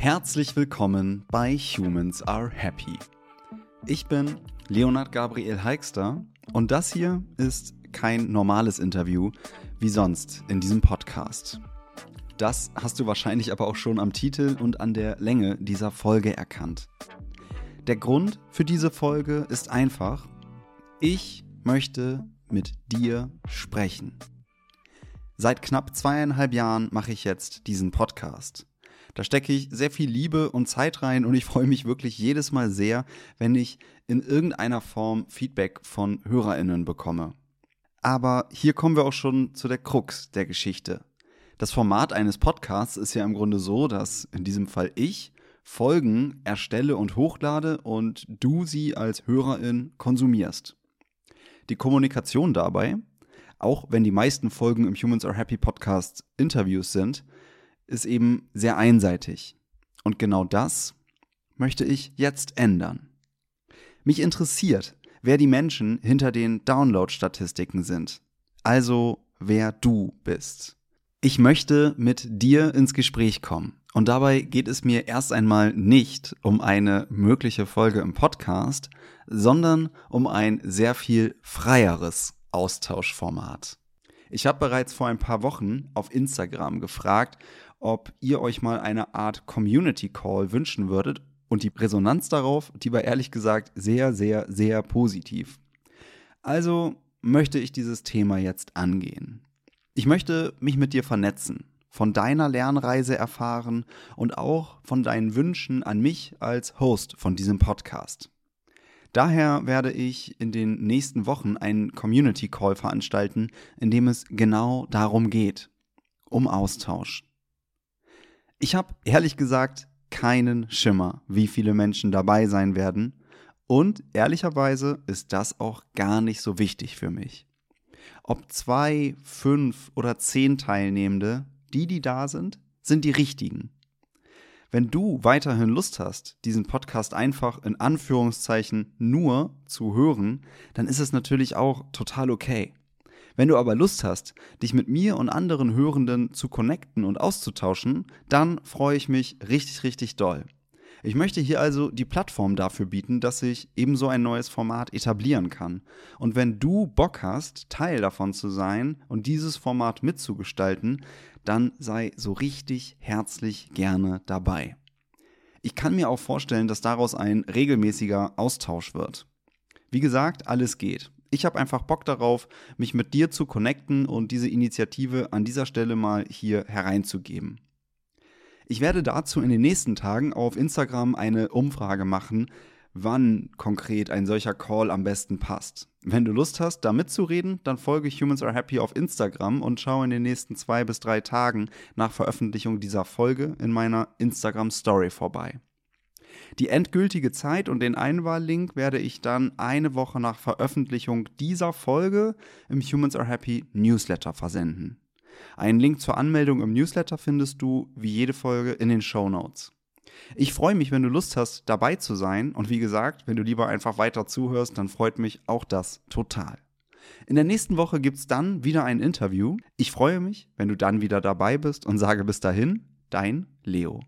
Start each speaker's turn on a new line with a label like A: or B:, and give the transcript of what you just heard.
A: Herzlich willkommen bei Humans Are Happy. Ich bin Leonard Gabriel Heikster und das hier ist kein normales Interview wie sonst in diesem Podcast. Das hast du wahrscheinlich aber auch schon am Titel und an der Länge dieser Folge erkannt. Der Grund für diese Folge ist einfach, ich möchte mit dir sprechen. Seit knapp zweieinhalb Jahren mache ich jetzt diesen Podcast. Da stecke ich sehr viel Liebe und Zeit rein und ich freue mich wirklich jedes Mal sehr, wenn ich in irgendeiner Form Feedback von Hörerinnen bekomme. Aber hier kommen wir auch schon zu der Krux der Geschichte. Das Format eines Podcasts ist ja im Grunde so, dass in diesem Fall ich Folgen erstelle und hochlade und du sie als Hörerin konsumierst. Die Kommunikation dabei, auch wenn die meisten Folgen im Humans Are Happy Podcast Interviews sind, ist eben sehr einseitig. Und genau das möchte ich jetzt ändern. Mich interessiert, wer die Menschen hinter den Download-Statistiken sind. Also wer du bist. Ich möchte mit dir ins Gespräch kommen. Und dabei geht es mir erst einmal nicht um eine mögliche Folge im Podcast, sondern um ein sehr viel freieres Austauschformat. Ich habe bereits vor ein paar Wochen auf Instagram gefragt, ob ihr euch mal eine Art Community Call wünschen würdet und die Resonanz darauf, die war ehrlich gesagt sehr, sehr, sehr positiv. Also möchte ich dieses Thema jetzt angehen. Ich möchte mich mit dir vernetzen, von deiner Lernreise erfahren und auch von deinen Wünschen an mich als Host von diesem Podcast. Daher werde ich in den nächsten Wochen einen Community Call veranstalten, in dem es genau darum geht, um Austausch. Ich habe ehrlich gesagt keinen Schimmer, wie viele Menschen dabei sein werden. Und ehrlicherweise ist das auch gar nicht so wichtig für mich. Ob zwei, fünf oder zehn Teilnehmende, die, die da sind, sind die richtigen. Wenn du weiterhin Lust hast, diesen Podcast einfach in Anführungszeichen nur zu hören, dann ist es natürlich auch total okay. Wenn du aber Lust hast, dich mit mir und anderen Hörenden zu connecten und auszutauschen, dann freue ich mich richtig, richtig doll. Ich möchte hier also die Plattform dafür bieten, dass sich ebenso ein neues Format etablieren kann. Und wenn du Bock hast, Teil davon zu sein und dieses Format mitzugestalten, dann sei so richtig herzlich gerne dabei. Ich kann mir auch vorstellen, dass daraus ein regelmäßiger Austausch wird. Wie gesagt, alles geht. Ich habe einfach Bock darauf, mich mit dir zu connecten und diese Initiative an dieser Stelle mal hier hereinzugeben. Ich werde dazu in den nächsten Tagen auf Instagram eine Umfrage machen, wann konkret ein solcher Call am besten passt. Wenn du Lust hast, da mitzureden, dann folge Humans Are Happy auf Instagram und schaue in den nächsten zwei bis drei Tagen nach Veröffentlichung dieser Folge in meiner Instagram Story vorbei. Die endgültige Zeit und den Einwahllink werde ich dann eine Woche nach Veröffentlichung dieser Folge im Humans Are Happy Newsletter versenden. Einen Link zur Anmeldung im Newsletter findest du wie jede Folge in den Show Notes. Ich freue mich, wenn du Lust hast, dabei zu sein. Und wie gesagt, wenn du lieber einfach weiter zuhörst, dann freut mich auch das total. In der nächsten Woche gibt es dann wieder ein Interview. Ich freue mich, wenn du dann wieder dabei bist und sage bis dahin, dein Leo.